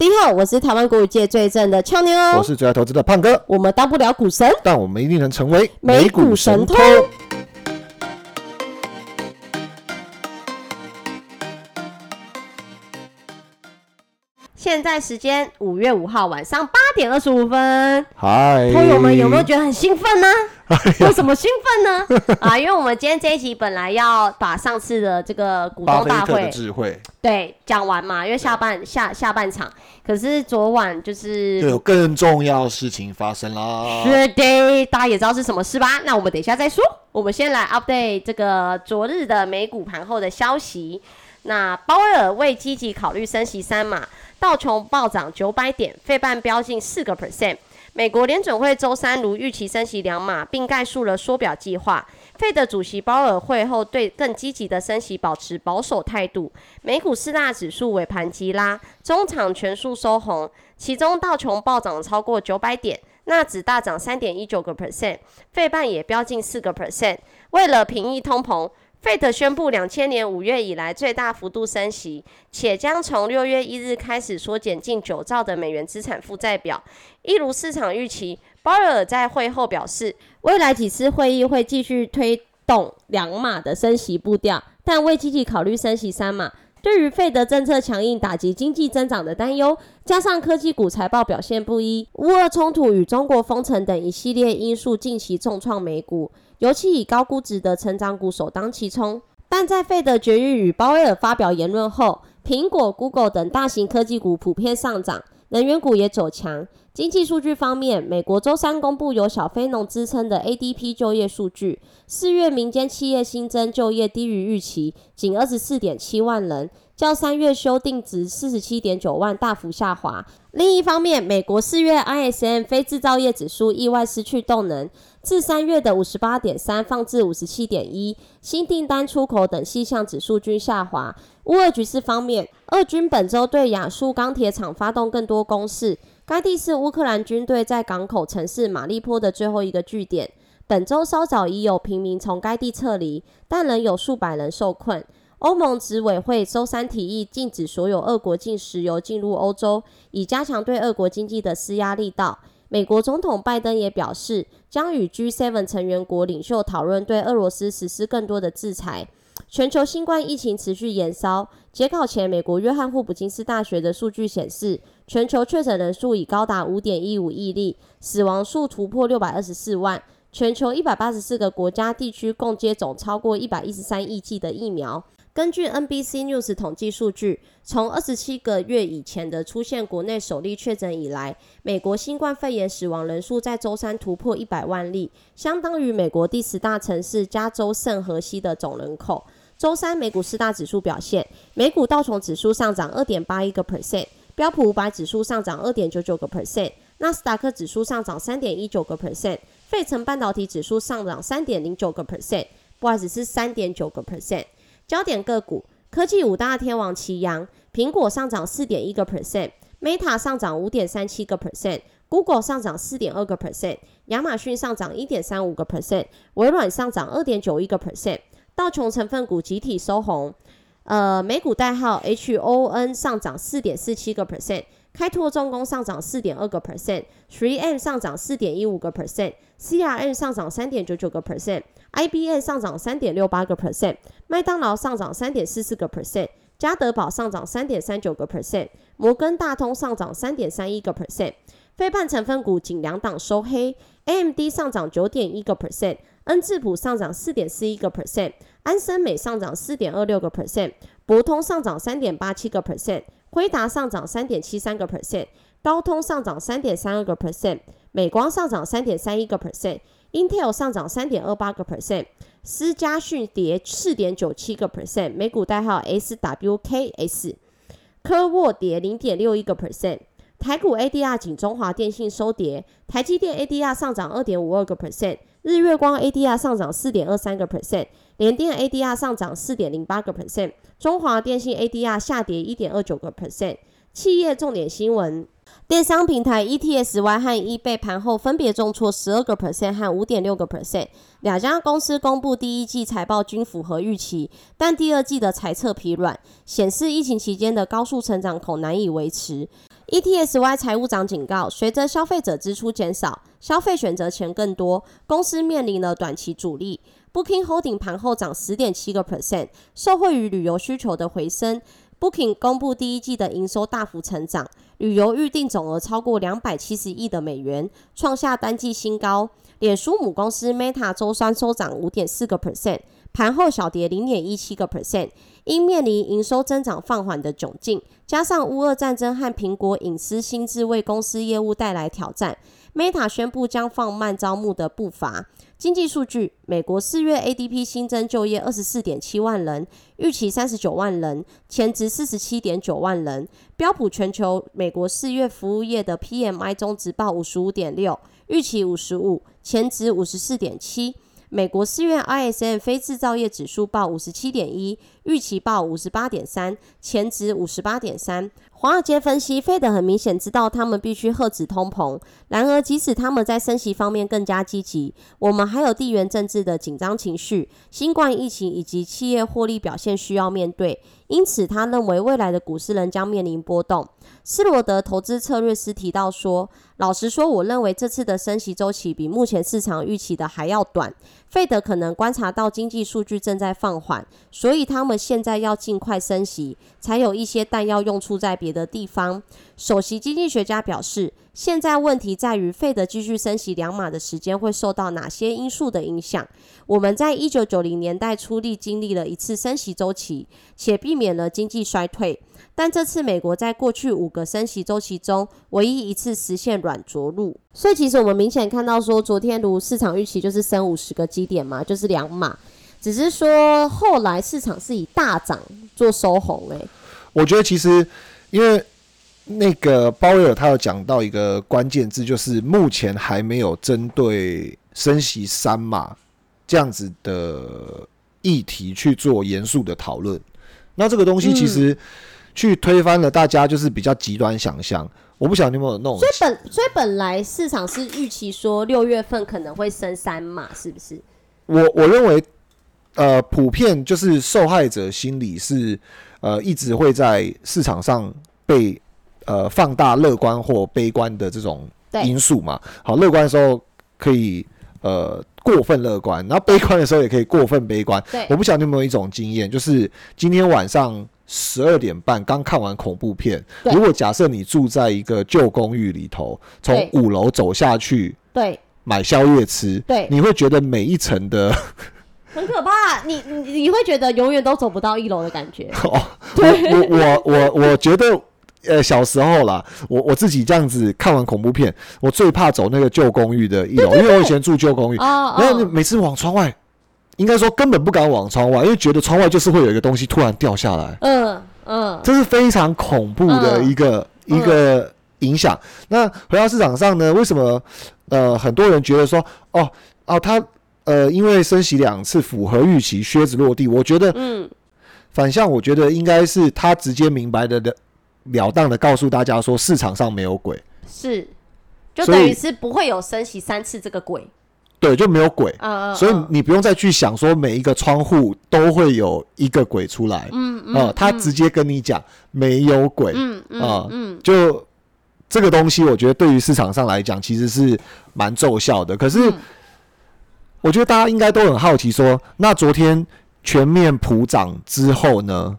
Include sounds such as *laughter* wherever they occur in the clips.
第一号，我是台湾股界最正的俏妞，我是最爱投资的胖哥。我们当不了股神，但我们一定能成为美股神偷。现在时间五月五号晚上八点二十五分。嗨，朋友们有没有觉得很兴奋呢？有什么兴奋呢？*laughs* 啊，因为我们今天这一集本来要把上次的这个股东大会智慧对讲完嘛，因为下半下下半场，可是昨晚就是有更重要的事情发生啦。是的，大家也知道是什么事吧？那我们等一下再说。我们先来 update 这个昨日的美股盘后的消息。那鲍威尔未积极考虑升息三码，道琼暴涨九百点，费半飙近四个 percent。美国联准会周三如预期升息两码，并概述了缩表计划。费德主席鲍尔会后对更积极的升息保持保守态度。美股四大指数尾盘急拉，中场全数收红，其中道琼暴涨超过九百点，纳指大涨三点一九个 percent，费半也飙近四个 percent。为了平抑通膨。Fed 宣布，两千年五月以来最大幅度升息，且将从六月一日开始缩减近九兆的美元资产负债表。一如市场预期，鲍尔在会后表示，未来几次会议会继续推动两码的升息步调，但未积极考虑升息三码。对于费德政策强硬打击经济增长的担忧，加上科技股财报表现不一，乌俄冲突与中国封城等一系列因素近期重创美股。尤其以高估值的成长股首当其冲，但在费德绝育与鲍威尔发表言论后，苹果、Google 等大型科技股普遍上涨，能源股也走强。经济数据方面，美国周三公布由小非农支撑的 ADP 就业数据，四月民间企业新增就业低于预期，仅二十四点七万人。较三月修订值四十七点九万大幅下滑。另一方面，美国四月 ISM 非制造业指数意外失去动能，自三月的五十八点三放至五十七点一。新订单、出口等细项指数均下滑。乌俄局势方面，俄军本周对亚速钢铁厂发动更多攻势，该地是乌克兰军队在港口城市马利坡的最后一个据点。本周稍早已有平民从该地撤离，但仍有数百人受困。欧盟执委会周三提议禁止所有俄国进石油进入欧洲，以加强对俄国经济的施压力道。美国总统拜登也表示，将与 G7 成员国领袖讨论对俄罗斯实施更多的制裁。全球新冠疫情持续延烧。截稿前，美国约翰霍普金斯大学的数据显示，全球确诊人数已高达五点一五亿例，死亡数突破六百二十四万。全球一百八十四个国家地区共接种超过一百一十三亿剂的疫苗。根据 NBC News 统计数据，从二十七个月以前的出现国内首例确诊以来，美国新冠肺炎死亡人数在周三突破一百万例，相当于美国第十大城市加州圣荷西的总人口。周三美股四大指数表现，美股道琼指数上涨二点八一个 percent，标普五百指数上涨二点九九个 percent，纳斯达克指数上涨三点一九个 percent，费城半导体指数上涨三点零九个 percent，不好意思是三点九个 percent。焦点个股，科技五大天王齐扬，苹果上涨四点一个 percent，Meta 上涨五点三七个 percent，Google 上涨四点二个 percent，亚马逊上涨一点三五个 percent，微软上涨二点九一个 percent，道琼成分股集体收红，呃，美股代号 HON 上涨四点四七个 percent，开拓重工上涨四点二个 percent，Three M 上涨四点一五个 percent，CRM 上涨三点九九个 percent。IBM 上涨三点六八个 percent，麦当劳上涨三点四四个 percent，嘉德宝上涨三点三九个 percent，摩根大通上涨三点三一个 percent。非半成分股仅两档收黑，AMD 上涨九点一个 percent，N 智普上涨四点四一个 percent，安森美上涨四点二六个 percent，博通上涨三点八七个 percent，辉达上涨三点七三个 percent，高通上涨三点三二个 percent，美光上涨三点三一个 percent。Intel 上涨三点二八个 percent，思佳讯跌四点九七个 percent，美股代号 SWKS，科沃跌零点六一个 percent，台股 ADR 仅中华电信收跌，台积电 ADR 上涨二点五二个 percent，日月光 ADR 上涨四点二三个 percent，联电 ADR 上涨四点零八个 percent，中华电信 ADR 下跌一点二九个 percent，企业重点新闻。电商平台 ETSY 和 eBay 盘后分别重挫十二个 percent 和五点六个 percent。两家公司公布第一季财报均符合预期，但第二季的财测疲软，显示疫情期间的高速成长恐难以维持。ETSY 财务长警告，随着消费者支出减少，消费选择权更多，公司面临了短期阻力。Booking Holding 盘后涨十点七个 percent，受惠于旅游需求的回升。Booking 公布第一季的营收大幅成长，旅游预订总额超过两百七十亿的美元，创下单季新高。脸书母公司 Meta 周三收涨五点四个 percent，盘后小跌零点一七个 percent。因面临营收增长放缓的窘境，加上乌俄战争和苹果隐私新智为公司业务带来挑战，Meta 宣布将放慢招募的步伐。经济数据：美国四月 ADP 新增就业二十四点七万人，预期三十九万人，前值四十七点九万人。标普全球美国四月服务业的 PMI 中值报五十五点六，预期五十五，前值五十四点七。美国四月 ISM 非制造业指数报五十七点一，预期报五十八点三，前值五十八点三。华尔街分析，费德很明显知道他们必须遏止通膨。然而，即使他们在升息方面更加积极，我们还有地缘政治的紧张情绪、新冠疫情以及企业获利表现需要面对。因此，他认为未来的股市仍将面临波动。斯罗德投资策略师提到说：“老实说，我认为这次的升息周期比目前市场预期的还要短。费德可能观察到经济数据正在放缓，所以他们现在要尽快升息，才有一些弹药用处在别的地方。”首席经济学家表示：“现在问题在于费德继续升息两码的时间会受到哪些因素的影响？我们在一九九零年代初历经历了一次升息周期，且避免了经济衰退。”但这次美国在过去五个升息周期中，唯一一次实现软着陆。所以其实我们明显看到说，昨天如市场预期就是升五十个基点嘛，就是两码。只是说后来市场是以大涨做收红。诶，我觉得其实因为那个鲍威尔他有讲到一个关键字，就是目前还没有针对升息三码这样子的议题去做严肃的讨论。那这个东西其实。去推翻了大家就是比较极端想象，我不晓得你有没有弄。所以本所以本来市场是预期说六月份可能会升三嘛，是不是？我我认为，呃，普遍就是受害者心理是呃一直会在市场上被呃放大乐观或悲观的这种因素嘛。好，乐观的时候可以呃过分乐观，然后悲观的时候也可以过分悲观。对，我不晓得你有没有一种经验，就是今天晚上。十二点半刚看完恐怖片，如果假设你住在一个旧公寓里头，从五楼走下去，对，买宵夜吃，对，你会觉得每一层的 *laughs* 很可怕，你你你会觉得永远都走不到一楼的感觉。*laughs* 哦，我我我我觉得，呃，小时候啦，我我自己这样子看完恐怖片，我最怕走那个旧公寓的一楼，因为我以前住旧公寓，然后你每次往窗外。应该说根本不敢往窗外，因为觉得窗外就是会有一个东西突然掉下来。嗯嗯，这是非常恐怖的一个一个影响。那回到市场上呢？为什么呃很多人觉得说哦哦他呃因为升息两次符合预期，靴子落地？我觉得嗯，反向我觉得应该是他直接明白的了了当的告诉大家说市场上没有鬼，是就等于是不会有升息三次这个鬼。对，就没有鬼，所以你不用再去想说每一个窗户都会有一个鬼出来，嗯嗯，他直接跟你讲没有鬼，嗯嗯嗯，就这个东西，我觉得对于市场上来讲其实是蛮奏效的。可是，我觉得大家应该都很好奇，说那昨天全面普涨之后呢？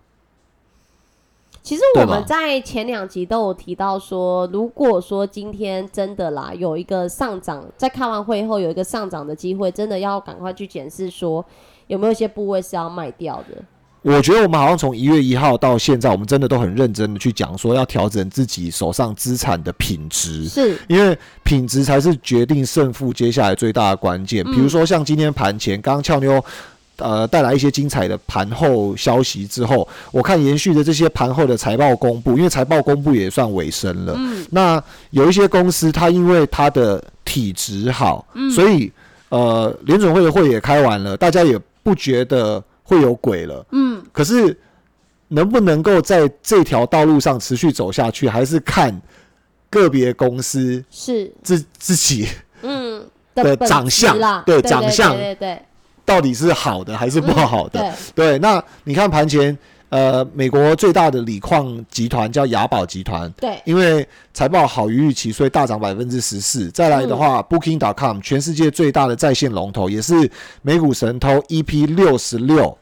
其实我们在前两集都有提到说，如果说今天真的啦有一个上涨，在开完会后有一个上涨的机会，真的要赶快去检视说有没有一些部位是要卖掉的。我觉得我们好像从一月一号到现在，我们真的都很认真的去讲说要调整自己手上资产的品质，是因为品质才是决定胜负接下来最大的关键。比如说像今天盘前刚刚俏妞。呃，带来一些精彩的盘后消息之后，我看延续的这些盘后的财报公布，因为财报公布也算尾声了。嗯，那有一些公司，它因为它的体质好，所以呃，联准会的会也开完了，大家也不觉得会有鬼了。嗯，可是能不能够在这条道路上持续走下去，还是看个别公司是。自自己嗯。的长相，对长相，对对。到底是好的还是不好的？对，那你看盘前呃，美国最大的锂矿集团叫雅宝集团，对，因为财报好于预期，所以大涨百分之十四。再来的话，Booking.com 全世界最大的在线龙头，也是美股神偷 EP 六十六。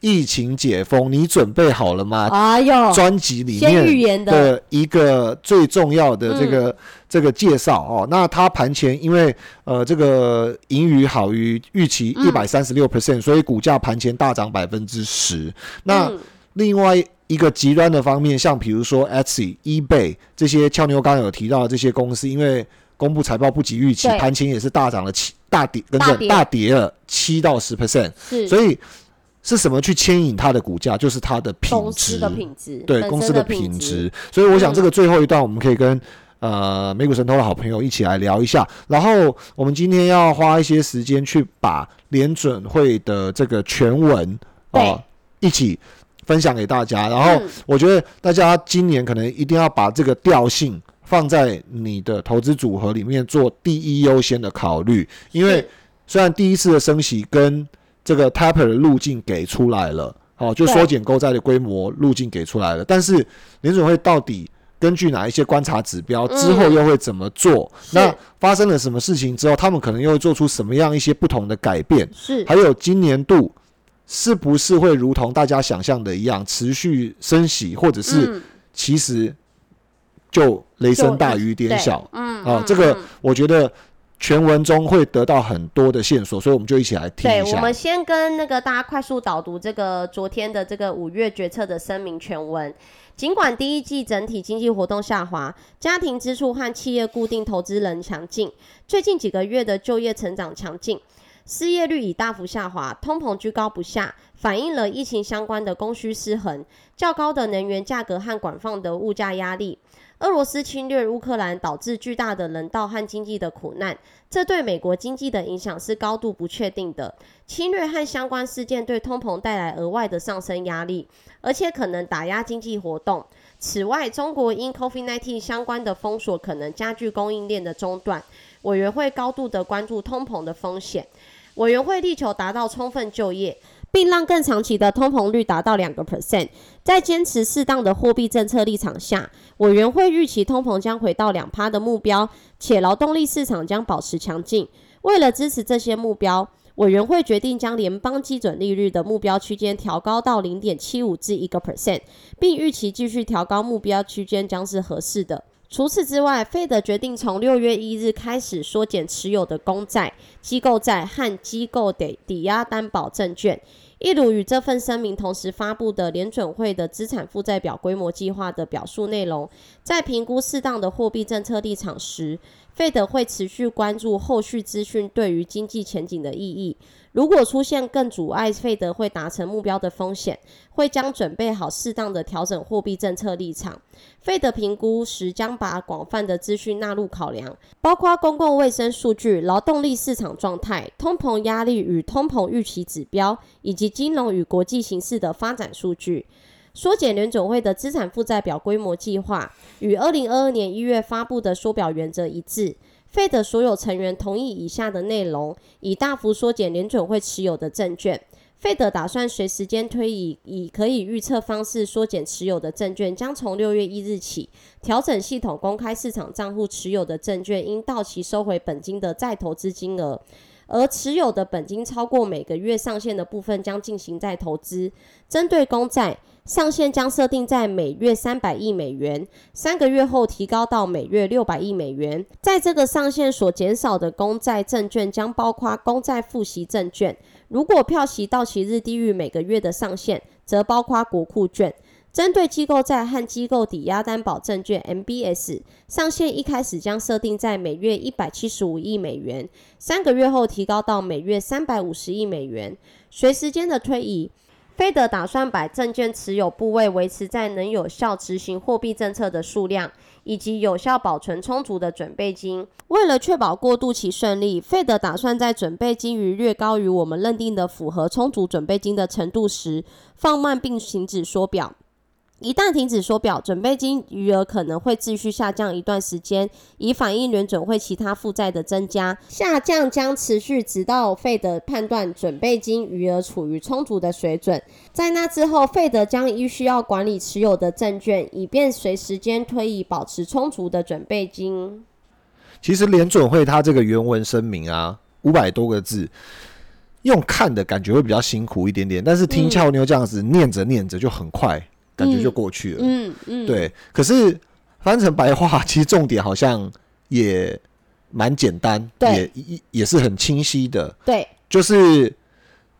疫情解封，你准备好了吗？哎呦，专辑里面的的一个最重要的这个、这个介绍哦。那它盘前因为呃这个盈余好于预期一百三十六 percent，所以股价盘前大涨百分之十。那嗯另外一个极端的方面，像比如说 Etsy、eBay 这些俏妞刚刚有提到的这些公司，因为公布财报不及预期，盘前也是大涨了七大跌，跟着大跌了七到十 percent。所以是什么去牵引它的股价？就是它的品质，公司的品质，对公司的品品质。所以我想嗯这个最后一段我们可以跟。呃，美股神偷的好朋友一起来聊一下，然后我们今天要花一些时间去把联准会的这个全文对哦、一起分享给大家。然后嗯我觉得大家今年可能一定要把这个调性放在你的投资组合里面做第一优先的考虑，因为虽然第一次的升息跟这个 taper 的路径给出来了，好、就对。缩减购债的规模路径给出来了，但是联准会到底根据哪一些观察指标之后嗯又会怎么做？是。那发生了什么事情之后，他们可能又会做出什么样一些不同的改变？是。还有今年度是不是会如同大家想象的一样持续升息，或者是嗯。其实就雷声大雨点小？嗯嗯哦这个嗯。我觉得全文中会得到很多的线索，所以我们就一起来听对，一下我们。先跟那个大家快速导读这个昨天的这个五月决策的声明全文。尽管第一季整体经济活动下滑，家庭支出和企业固定投资仍强劲，最近几个月的就业成长强劲，失业率已大幅下滑，通膨居高不下，反映了疫情相关的供需失衡、较高的能源价格和广泛的物价压力。俄罗斯侵略乌克兰导致巨大的人道和经济的苦难，这对美国经济的影响是高度不确定的。侵略和相关事件对通膨带来额外的上升压力，而且可能打压经济活动。此外，中国因 COVID-19 相关的封锁可能加剧供应链的中断。委员会高度的关注通膨的风险，委员会力求达到充分就业，并让更长期的通膨率达到两个 percent。在坚持适当的货币政策立场下，委员会预期通膨将回到两趴的目标，且劳动力市场将保持强劲。为了支持这些目标，委员会决定将联邦基准利率的目标区间调高到零点七五至一个 percent，并预期继续调高目标区间将是合适的。除此之外，费德决定从六月一日开始缩减持有的公债、机构债和机构的抵押担保证券。一如与这份声明同时发布的联准会的资产负债表规模计划的表述内容，在评估适当的货币政策立场时，费德会持续关注后续资讯对于经济前景的意义。如果出现更阻碍费德会达成目标的风险，会将准备好适当的调整货币政策立场。费德评估时将把广泛的资讯纳入考量，包括公共卫生数据、劳动力市场状态、通膨压力与通膨预期指标，以及金融与国际形势的发展数据。缩减联总会的资产负债表规模计划与二零二二年一月发布的缩表原则一致。费德所有成员同意以下的内容，以大幅缩减联准会持有的证券。费德打算随时间推移，以可以预测方式缩减持有的证券，将从六月一日起调整系统公开市场账户持有的证券应到期收回本金的再投资金额，而持有的本金超过每个月上限的部分将进行再投资。针对公债，上限将设定在每月三百亿美元，三个月后提高到每月六百亿美元。在这个上限所减少的公债证券将包括公债付息证券，如果票息到期日低于每个月的上限，则包括国库券。针对机构债和机构抵押担保证券 （MBS），上限一开始将设定在每月一百七十五亿美元，三个月后提高到每月三百五十亿美元。随时间的推移，费德打算把证券持有部位维持在能有效执行货币政策的数量，以及有效保存充足的准备金。为了确保过渡期顺利，费德打算在准备金余略高于我们认定的符合充足准备金的程度时，放慢并停止缩表。一旦停止缩表，准备金余额可能会继续下降一段时间，以反映联准会其他负债的增加。下降将持续直到费德判断准备金余额处于充足的水准。在那之后，费德将依需要管理持有的证券，以便随时间推移保持充足的准备金。其实联准会它这个原文声明啊，五百多个字，用看的感觉会比较辛苦一点点，但是听俏妞这样子念着念着就很快。感觉就过去了，嗯嗯，对。可是翻成白话，*laughs* 其实重点好像也蛮简单，也也也是很清晰的，对。就是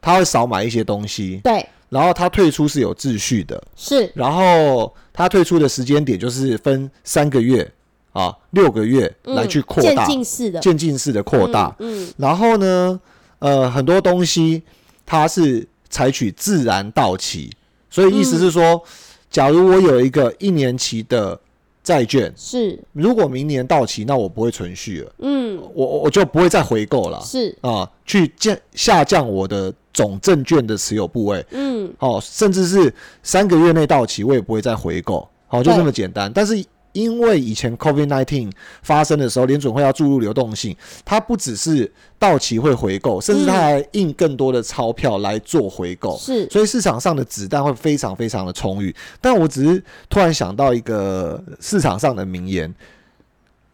他会少买一些东西，对。然后他退出是有秩序的，是。然后他退出的时间点就是分三个月啊，六个月来去扩大，渐进式的，渐进式的扩大。嗯。然后呢，呃，很多东西它是采取自然到期，所以意思是说。假如我有一个一年期的债券，是如果明年到期，那我不会存续了。嗯，我我就不会再回购了。是啊，去降下降我的总证券的持有部位。嗯，哦，甚至是三个月内到期，我也不会再回购。好，就这么简单。但是。因为以前 COVID-19 发生的时候，联准会要注入流动性，它不只是到期会回购，甚至它还印更多的钞票来做回购。是，所以市场上的子弹会非常非常的充裕。但我只是突然想到一个市场上的名言：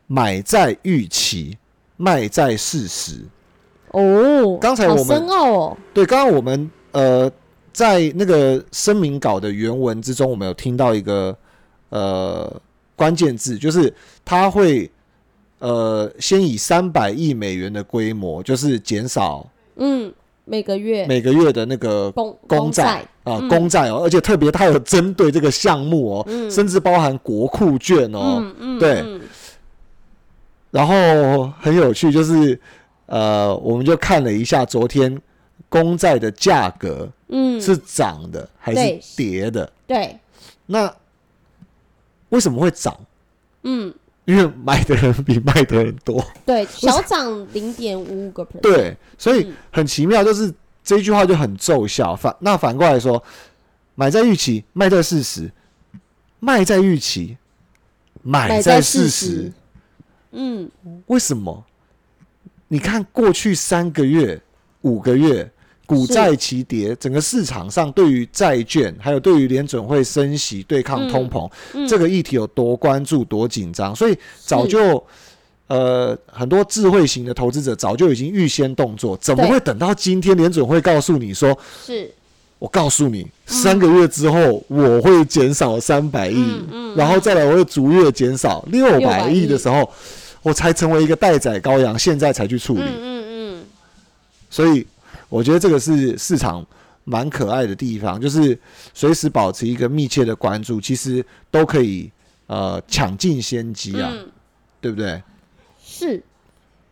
买在预期，卖在事实。哦，刚才我们深奥哦。对，刚刚我们呃在那个声明稿的原文之中，我们有听到一个呃。关键字就是它会，呃，先以三百亿美元的规模，就是减少，嗯，每个月。每个月的那个公公债啊，公债哦，而且特别它有针对这个项目哦，甚至包含国库券哦，对。然后很有趣，就是呃，我们就看了一下昨天公债的价格，嗯，是涨的还是跌的？对，那。为什么会涨？嗯，因为买的人比卖的人多。对，*laughs* 小涨零点五五个 percent。对，所以很奇妙，就是这句话就很奏效。反那反过来说，买在预期，卖在事实；卖在预期，买在事实。嗯，为什么？你看过去三个月、五个月。股债齐跌，整个市场上对于债券，还有对于联准会升息对抗通膨这个议题有多关注、多紧张，所以早就呃很多智慧型的投资者早就已经预先动作，怎么会等到今天联准会告诉你说，是。我告诉你三个月之后我会减少三百亿，然后再来我会逐月减少六百亿的时候，我才成为一个待宰羔羊，现在才去处理，嗯嗯，所以。我觉得这个是市场蛮可爱的地方，就是随时保持一个密切的关注，其实都可以呃抢尽先机啊，对不对？是，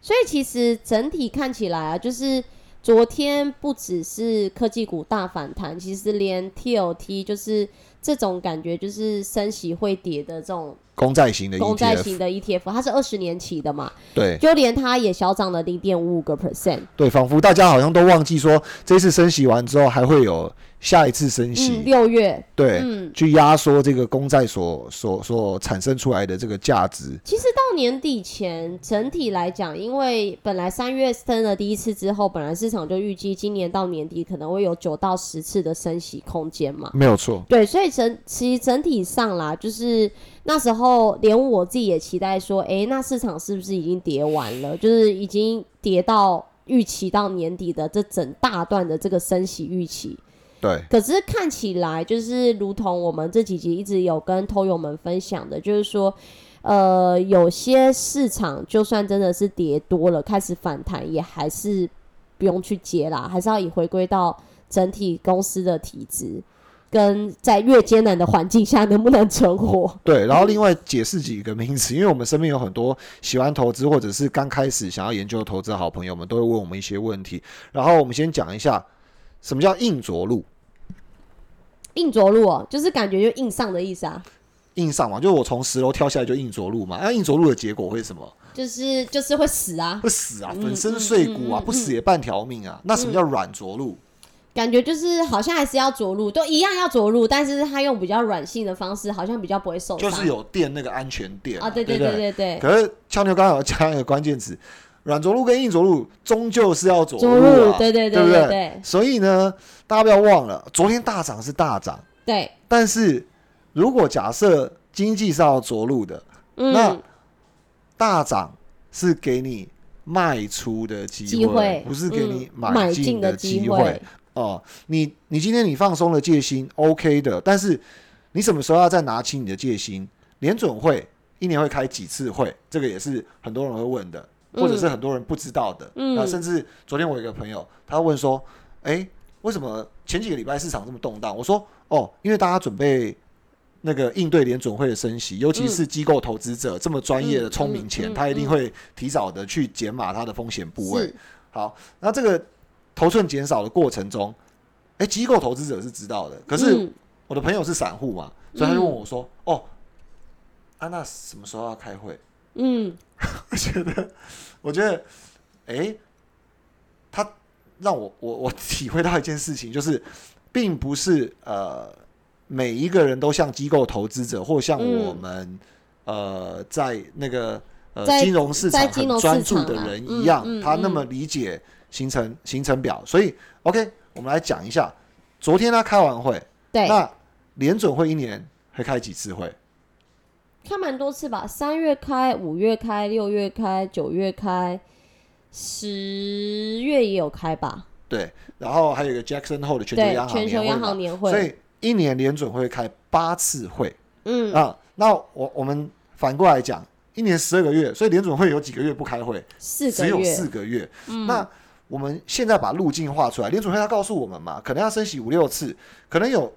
所以其实整体看起来啊，就是昨天不只是科技股大反弹，其实连 TOT 就是这种感觉，就是升息会跌的这种。公债型的公债型的 ETF，它是二十年期的嘛？对，就连它也小涨了零点五五个 percent。对，仿佛大家好像都忘记说，这次升息完之后还会有下一次升息。六月。对，嗯去压缩这个公债所所所产生出来的这个价值。其实到年底前，整体来讲，因为本来三月升了第一次之后，本来市场就预计今年到年底可能会有九到十次的升息空间嘛。没有错。对，所以整其实整体上啦，就是。那时候连我自己也期待说，哎，那市场是不是已经跌完了？就是已经跌到预期到年底的这整大段的这个升息预期。对。可是看起来就是如同我们这几集一直有跟偷友们分享的，就是说，呃，有些市场就算真的是跌多了，开始反弹，也还是不用去接啦，还是要以回归到整体公司的体质。跟在越艰难的环境下能不能存活？对，然后另外解释几个名词，因为我们身边有很多喜欢投资或者是刚开始想要研究投资的好朋友们，都会问我们一些问题。然后我们先讲一下什么叫硬着陆。硬着陆哦，就是感觉就硬上的意思啊。硬上嘛，就是我从十楼跳下来就硬着陆嘛。那硬着陆的结果会是什么？就是就是会死啊，会死啊，粉身碎骨啊，不死也半条命啊。那什么叫软着陆？感觉就是好像还是要着陆，都一样要着陆，但是他用比较软性的方式，好像比较不会受伤。就是有垫那个安全垫啊，对对对对对。可是俏妞刚好加一个关键词，软着陆跟硬着陆终究是要着陆啊，对对对不对？所以呢，大家不要忘了，昨天大涨是大涨，对。但是如果假设经济是要着陆的，那大涨是给你卖出的机会，不是给你买进的机会。哦，你你今天你放松了戒心，OK 的。但是你什么时候要再拿起你的戒心？联准会一年会开几次会？这个也是很多人会问的，或者是很多人不知道的。嗯，甚至昨天我有一个朋友，他问说：“哎，为什么前几个礼拜市场这么动荡？”我说：“哦，因为大家准备。”那个应对联准会的升息，尤其是机构投资者这么专业的聪明钱，他一定会提早的去减码他的风险部位。好，那这个头寸减少的过程中，哎，机构投资者是知道的，可是我的朋友是散户嘛，所以他就问我说：“哦，安娜什么时候要开会？”嗯，*laughs* 我觉得，我觉得，哎，他让我我我体会到一件事情，就是并不是呃。每一个人都像机构投资者，或像我们，呃，在那个呃金融市场很专注的人一样，他那么理解形成形成表。所以，OK，我们来讲一下，昨天他开完会，对，那联准会一年会开几次会？开蛮多次吧，三月开，五月开，六月开，九月开，十月也有开吧？对，然后还有一个 Jackson Hole 的全球央行全球央行年会，所以。一年联准会开八次会，嗯啊，那我我们反过来讲，一年十二个月，所以联准会有几个月不开会？四个月只有四个月。嗯那我们现在把路径画出来，联准会他告诉我们嘛，可能要升息五六次，可能有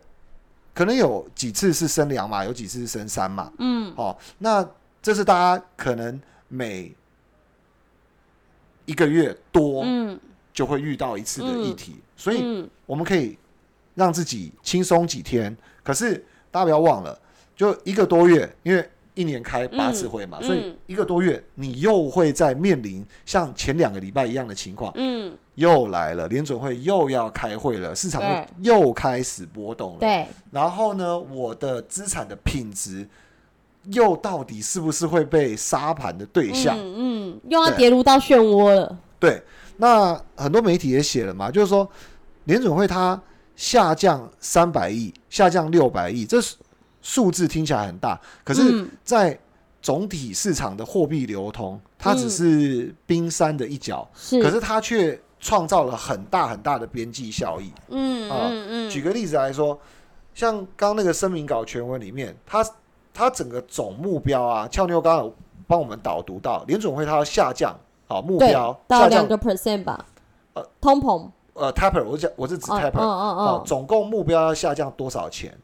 可能有几次是升两嘛，有几次是升三嘛。嗯，好，那这是大家可能每一个月多，嗯，就会遇到一次的议题，所以我们可以。让自己轻松几天，可是大家不要忘了，就一个多月，因为一年开八次会嘛，所以一个多月你又会在面临像前两个礼拜一样的情况，嗯，又来了，联准会又要开会了，市场又开始波动了，对，然后呢，我的资产的品质又到底是不是会被沙盘的对象？嗯，又要跌入到漩涡了。对，那很多媒体也写了嘛，就是说联准会它。下降三百亿，下降六百亿，这数字听起来很大，可是，在总体市场的货币流通，它只是冰山的一角，可是它却创造了很大很大的边际效益。嗯嗯嗯。举个例子来说，像刚刚那个声明稿全文里面，它它整个总目标啊，俏妞刚刚有帮我们导读到，联总会它要下降，好目标到两个 percent 吧，呃，通膨。呃，taper，我讲我是指 taper，哦，总共目标要下降多少钱？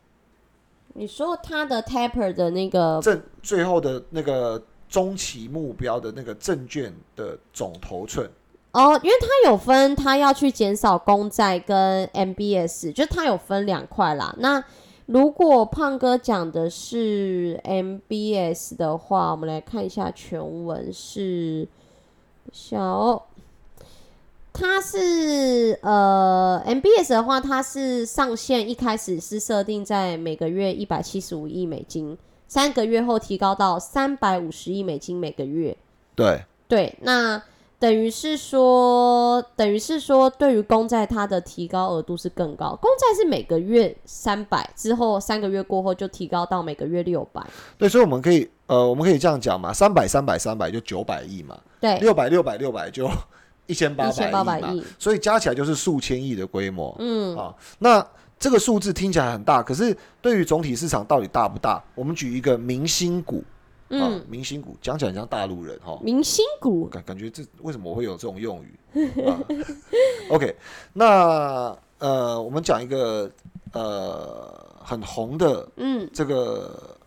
你说他的 taper 的那个证，最后的那个中期目标的那个证券的总头寸？哦，因为他有分，他要去减少公债跟 MBS，就他有分两块啦。那如果胖哥讲的是 MBS 的话，我们来看一下全文是小。它是呃，MBS 的话，它是上限一开始是设定在每个月一百七十五亿美金，三个月后提高到三百五十亿美金每个月。对对，那等于是说，等于是说，对于公债它的提高额度是更高，公债是每个月三百，之后三个月过后就提高到每个月六百。对，所以我们可以呃，我们可以这样讲嘛，三百三百三百就九百亿嘛，对，六百六百六百就。一千八百亿嘛，所以加起来就是数千亿的规模。嗯，啊，那这个数字听起来很大，可是对于总体市场到底大不大？我们举一个明星股，嗯，明星股讲起来像大陆人哈，明星股感感觉这为什么会有这种用语？*laughs* OK，那呃，我们讲一个呃很红的，嗯，这个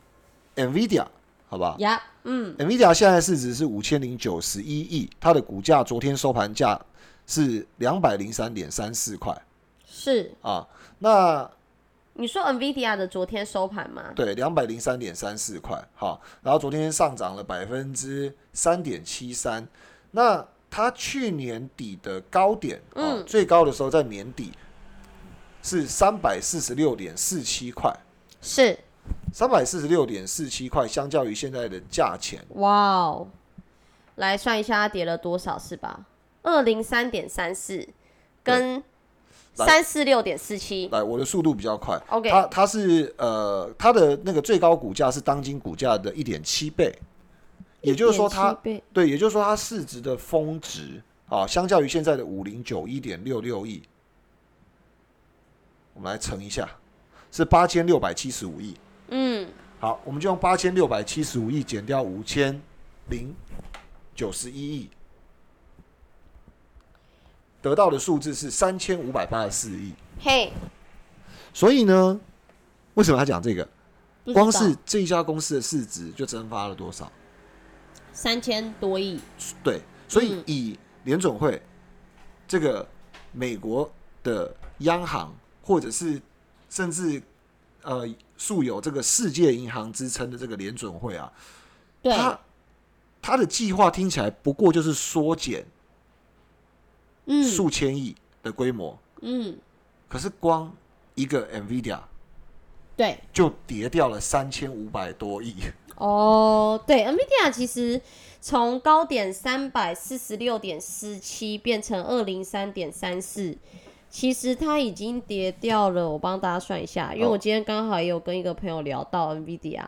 NVIDIA。好吧，呀，嗯，NVIDIA 现在市值是五千零九十一亿，它的股价昨天收盘价是两百零三点三四块，是。啊，那你说 NVIDIA 的昨天收盘吗？对，两百零三点三四块，好，然后昨天上涨了百分之三点七三，那它去年底的高点，嗯，最高的时候在年底是三百四十六点四七块，是，三百四十六点四七块，相较于现在的价钱，哇哦，来算一下它跌了多少是吧？二零三点三四跟来。三四六点四七，来，我的速度比较快。OK 它它是呃，它的那个最高股价是当今股价的一点七倍，也就是说它对，也就是说它市值的峰值啊，相较于现在的五零九一点六六亿，我们来乘一下，是八千六百七十五亿。嗯，好，我们就用八千六百七十五亿减掉五千零九十一亿，得到的数字是三千五百八十四亿。嘿，所以呢，为什么他讲这个？光是这一家公司的市值就蒸发了多少？三千多亿，对，所以嗯以联总会这个美国的央行，或者是甚至呃素有这个世界银行之称的这个联准会啊，对，它它的计划听起来不过就是缩减嗯。数千亿的规模，嗯，可是光一个 NVIDIA 对，就跌掉了三千五百多亿。哦，对，NVIDIA 其实从高点三百四十六点四七变成二零三点三四，其实它已经跌掉了。我帮大家算一下，因为哦我今天刚好也有跟一个朋友聊到 NVIDIA，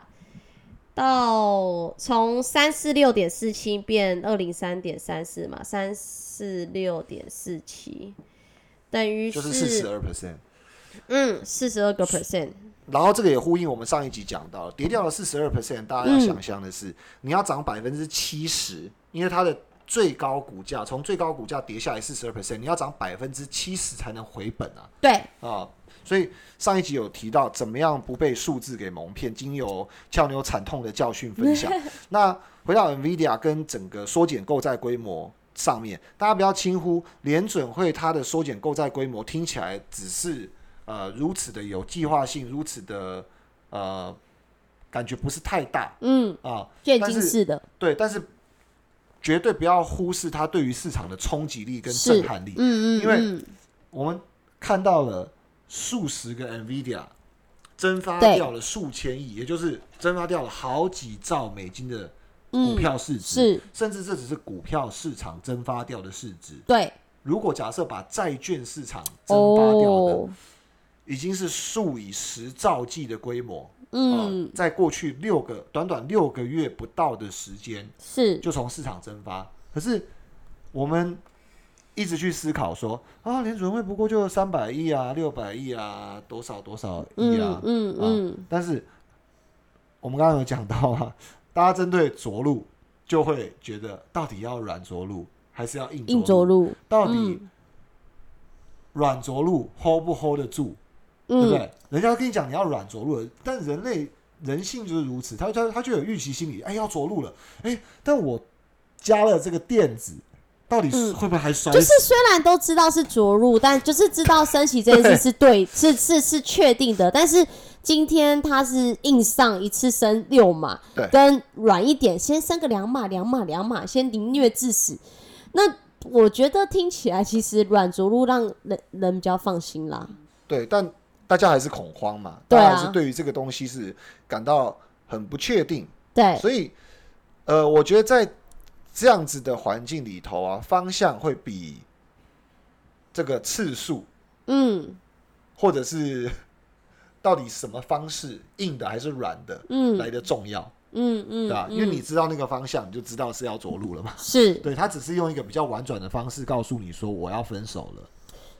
到从三四六点四七变二零三点三四嘛，三四六点四七等于就是四十二 percent。嗯四十二个 percent，然后这个也呼应我们上一集讲到，跌掉了四十二 percent，大家要想象的是，你要涨百分之七十，因为它的最高股价从最高股价跌下来四十二 percent，你要涨百分之七十才能回本啊对，啊！所以上一集有提到怎么样不被数字给蒙骗，经由俏妞惨痛的教训分享。*laughs* 那回到 NVIDIA 跟整个缩减购债规模上面，大家不要轻忽联准会它的缩减购债规模，听起来只是呃如此的有计划性，如此的呃感觉不是太大嗯，啊，渐进式的，对，但是绝对不要忽视它对于市场的冲击力跟震撼力。嗯嗯，因为嗯我们看到了数十个 NVIDIA 蒸发掉了数千亿，也就是蒸发掉了好几兆美金的股嗯票市值，是甚至这只是股票市场蒸发掉的市值。对如果假设把债券市场蒸发掉的，哦，已经是数以十兆计的规模。嗯。呃，在过去六个短短六个月不到的时间，是。就从市场蒸发。可是我们一直去思考说啊，联准会不过就三百亿啊、六百亿啊、多少多少亿啊嗯，嗯嗯，但是我们刚刚有讲到啊，*laughs* 大家针对着陆就会觉得到底要软着陆还是要硬硬着着陆，到底嗯。软着陆 hold 不 hold 得住？对不嗯，对？人家跟你讲你要软着陆了，但人类人性就是如此，他他他就有预期心理，哎，要着陆了，哎，但我加了这个垫子，到底是嗯会不会还摔死？就是虽然都知道是着陆，但就是知道升息这件事是对，*laughs* 是是是确定的，但是今天他是硬上一次升六码，对跟软一点先升个两码两码两码，先凌虐致死。那我觉得听起来其实软着陆让人人比较放心啦。对，但大家还是恐慌嘛，大家还是对于这个东西是感到很不确定，对，所以呃，我觉得在这样子的环境里头啊，方向会比这个次数嗯。或者是 *laughs* 到底什么方式，硬的还是软的，嗯。来的重要，嗯嗯，对吧？嗯。因为你知道那个方向，你就知道是要着陆了嘛。是，对他只是用一个比较婉转的方式告诉你说我要分手了，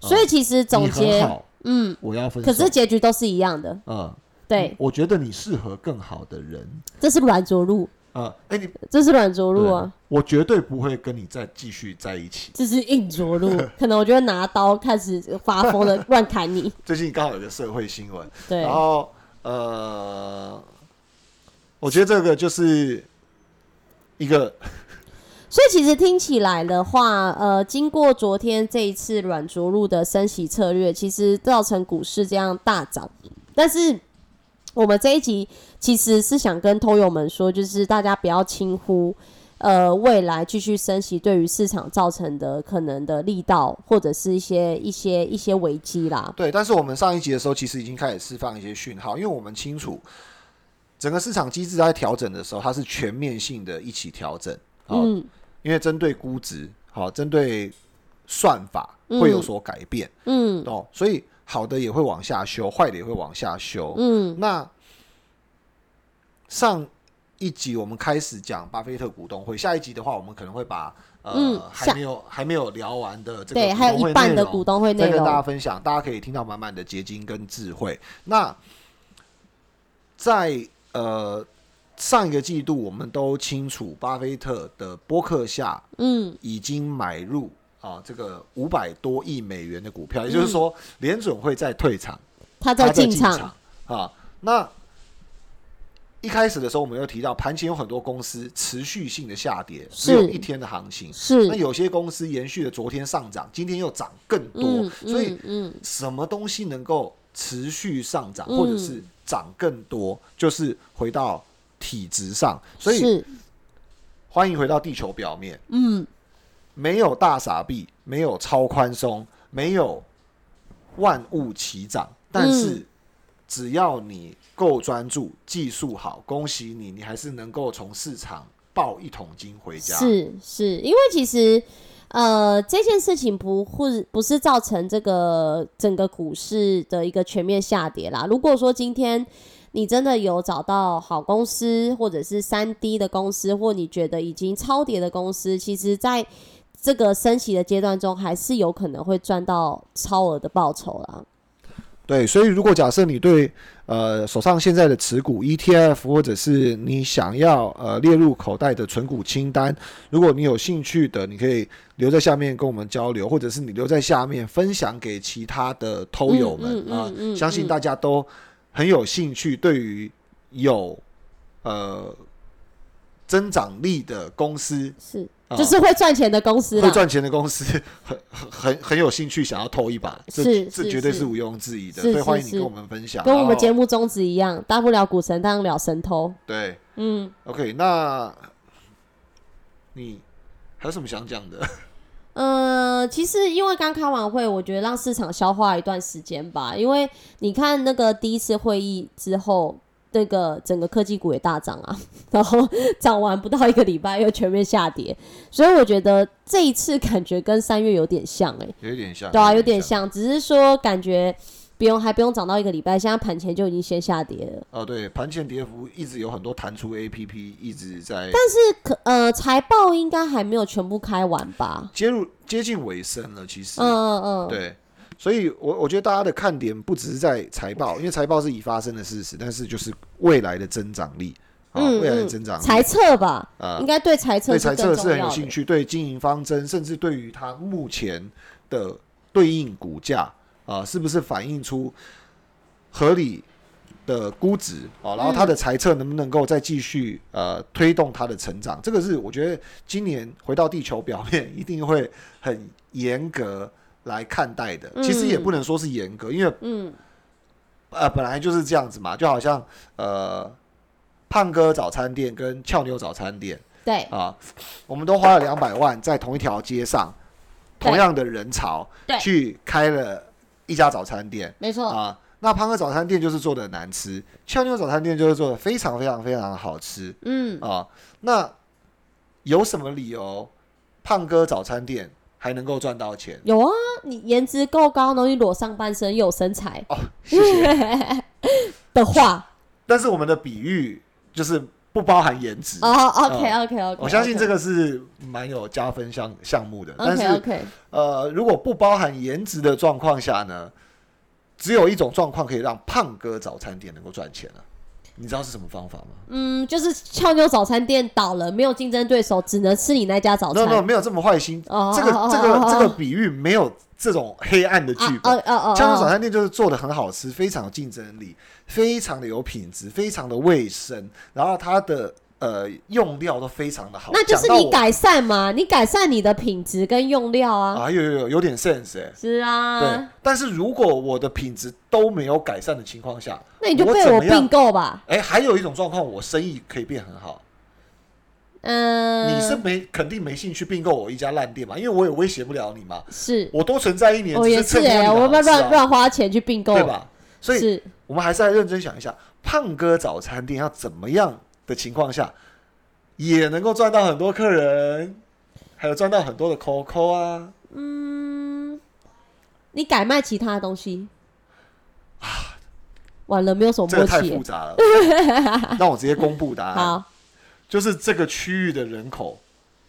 所以其实总结，好，嗯，我要分手。可是结局都是一样的，嗯，对，我觉得你适合更好的人。这是软着陆，啊，哎、你这是软着陆啊。我绝对不会跟你再继续在一起。这是硬着陆，*laughs* 可能我就会拿刀开始发疯的乱砍你。*laughs* 最近刚好有个社会新闻，对然，后呃，我觉得这个就是一个所以其实听起来的话，呃，经过昨天这一次软着陆的升息策略，其实造成股市这样大涨。但是我们这一集其实是想跟偷友们说，就是大家不要轻忽呃未来继续升息对于市场造成的可能的力道，或者是一些一些一些危机啦。对，但是我们上一集的时候，其实已经开始释放一些讯号，因为我们清楚整个市场机制在调整的时候，它是全面性的一起调整。好，嗯因为针对估值，好，针对算法会有所改变，嗯哦，所以好的也会往下修，坏的也会往下修。嗯那上一集我们开始讲巴菲特股东会，下一集的话，我们可能会把呃、嗯还没有还没有聊完的这个还有一半的股东会内再跟大家。分享，大家可以听到满满的结晶跟智慧。那在呃上一个季度，我们都清楚，巴菲特的博客下嗯已经买入啊这个五百多亿美元的股票，也就是说，联准会在退场，他他在进场。场啊。那一开始的时候，我们又提到，盘前有很多公司持续性的下跌，只有一天的行情。是那，有些公司延续了昨天上涨，今天又涨更多，嗯所以嗯嗯什么东西能够持续上涨，嗯或者是涨更多，就是回到体质上。所以欢迎回到地球表面，嗯没有大傻逼，没有超宽松，没有万物齐涨，但是嗯只要你够专注，技术好，恭喜你，你还是能够从市场抱一桶金回家。是是，因为其实呃这件事情不会不是造成这个整个股市的一个全面下跌啦。如果说今天你真的有找到好公司，或者是三 D 的公司，或你觉得已经超跌的公司，其实在这个升息的阶段中，还是有可能会赚到超额的报酬啦。对，所以如果假设你对呃手上现在的持股 ETF，或者是你想要呃列入口袋的存股清单，如果你有兴趣的，你可以留在下面跟我们交流，或者是你留在下面分享给其他的偷友们嗯嗯啊、相信大家都很有兴趣，对于有呃增长力的公司。是，啊就是会赚钱的公司啦。会赚钱的公司 *laughs* 很很很很有兴趣想要偷一把，这是是这绝对是是毋庸置疑的，所以欢迎你跟我们分享。跟我们节目宗旨一样，大不了股神，当了神偷。对嗯，，OK，那你还有什么想讲的？呃，其实因为刚开完会，我觉得让市场消化一段时间吧。因为你看那个第一次会议之后，那个整个科技股也大涨啊，然后 *laughs* 涨完不到一个礼拜又全面下跌，所以我觉得这一次感觉跟三月有点像哎、有点像，对啊，有点。像，只是说感觉不用还不用涨到一个礼拜，现在盘前就已经先下跌了。哦，对，盘前跌幅一直有很多弹出 APP 一直在但是可呃财报应该还没有全部开完吧？接入接近尾声了，其实。嗯嗯嗯，对，所以我我觉得大家的看点不只是在财报，因为财报是已发生的事实，但是就是未来的增长力啊，嗯未来的嗯增长力财测吧，啊应该对财测对是财测是很。有兴趣，对经营方针，甚至对于它目前的对应股价啊，是不是反映出合理的估值啊？然后它的财测能不能够再继续呃推动它的成长？这个是我觉得今年回到地球表面一定会很严格来看待的。其实也不能说是严格，因为嗯呃本来就是这样子嘛，就好像呃胖哥早餐店跟俏妞早餐店。对，啊，我们都花了两百万在同一条街上，同样的人潮，去开了一家早餐店没错，啊。那胖哥早餐店就是做的难吃，俏妞早餐店就是做的非常非常非常的好吃嗯，啊。那有什么理由胖哥早餐店还能够赚到钱？有啊，你颜值够高，然后你裸上半身又有身材哦，谢谢。*laughs* 的话，但是我们的比喻就是不包含颜值。哦，OK OK OK，我相信这个是蛮有加分项项目的，但 OK 是 OK，呃，如果不包含颜值的状况下呢，只有一种状况可以让胖哥早餐店能够赚钱了、你知道是什么方法吗嗯，就是俏妞早餐店倒了，没有竞争对手，只能吃你那家早餐。？No No，没有这么坏心。哦这个哦这个哦这个比喻没有这种黑暗的剧啊本。哦哦哦，江州早哦餐店就是做的很好吃，非常有竞争力，非常的有品质，非常的卫生，然后它的呃用料都非常的好。那就是你改善嘛，你改善你的品质跟用料啊。啊，有有有有点 sense 哎、是啊，对，但是如果我的品质都没有改善的情况下，那你就被我并购吧。哎、还有一种状况，我生意可以变很好。嗯，你是没肯定没兴趣并购我一家烂店嘛，因为我也威胁不了你嘛，是，我多存在一年，我也是哎、我们好吃啊乱乱花钱去并购，对吧？所以我们还是要认真想一下，胖哥早餐店要怎么样的情况下，也能够赚到很多客人，还有赚到很多的 COCO 啊。嗯，你改卖其他的东西啊完了，没有什么这个默契耶。太复杂了，让 *laughs* 我直接公布答案，好就是这个区域的人口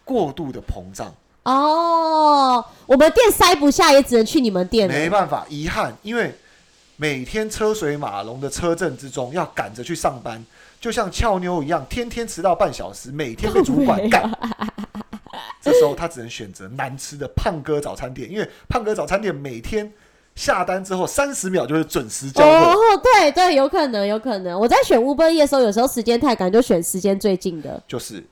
过度的膨胀，哦，我们店塞不下，也只能去你们店了。没办法，遗憾，因为每天车水马龙的车阵之中，要赶着去上班，就像俏妞一样，天天迟到半小时，每天被主管干。*laughs* 这时候他只能选择难吃的胖哥早餐店，因为胖哥早餐店每天下单之后三十秒就会准时交货。哦，对对，有可能，有可能。我在选 Uber E 的时候，有时候时间太赶，就选时间最近的。就是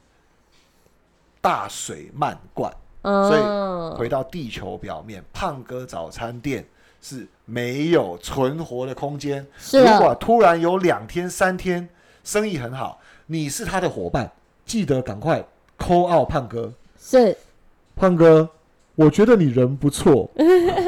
大水漫灌。所以嗯，回到地球表面，胖哥早餐店是没有存活的空间。是，如果突然有两天、三天生意很好，你是他的伙伴，记得赶快 call out 胖哥。是胖哥，我觉得你人不错，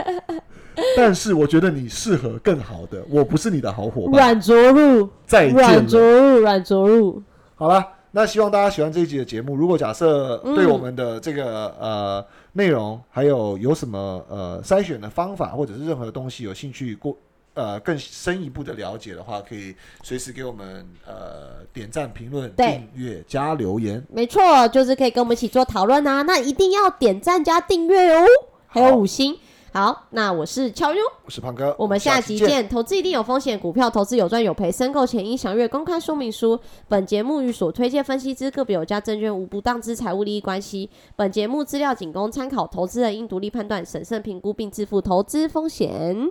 *laughs* 但是我觉得你适合更好的，我不是你的好伙伴。软着陆，再见软着了。陆，软着陆。好了，那希望大家喜欢这一集的节目。如果假设嗯对我们的这个、呃内容，还有有什么呃筛选的方法，或者是任何东西有兴趣过呃更深一步的了解的话，可以随时给我们呃点赞、评论、订阅、加留言。没错，就是可以跟我们一起做讨论啊。那一定要点赞加订阅哦，还有五星。好，那我是乔优，我是胖哥，我们下期集见。投资一定有风险，股票投资有赚有赔，申购前应详阅公开说明书。本节目与所推荐分析之个别有价证券无不当之财务利益关系。本节目资料仅供参考，投资人应独立判断、审慎评估并自负投资风险。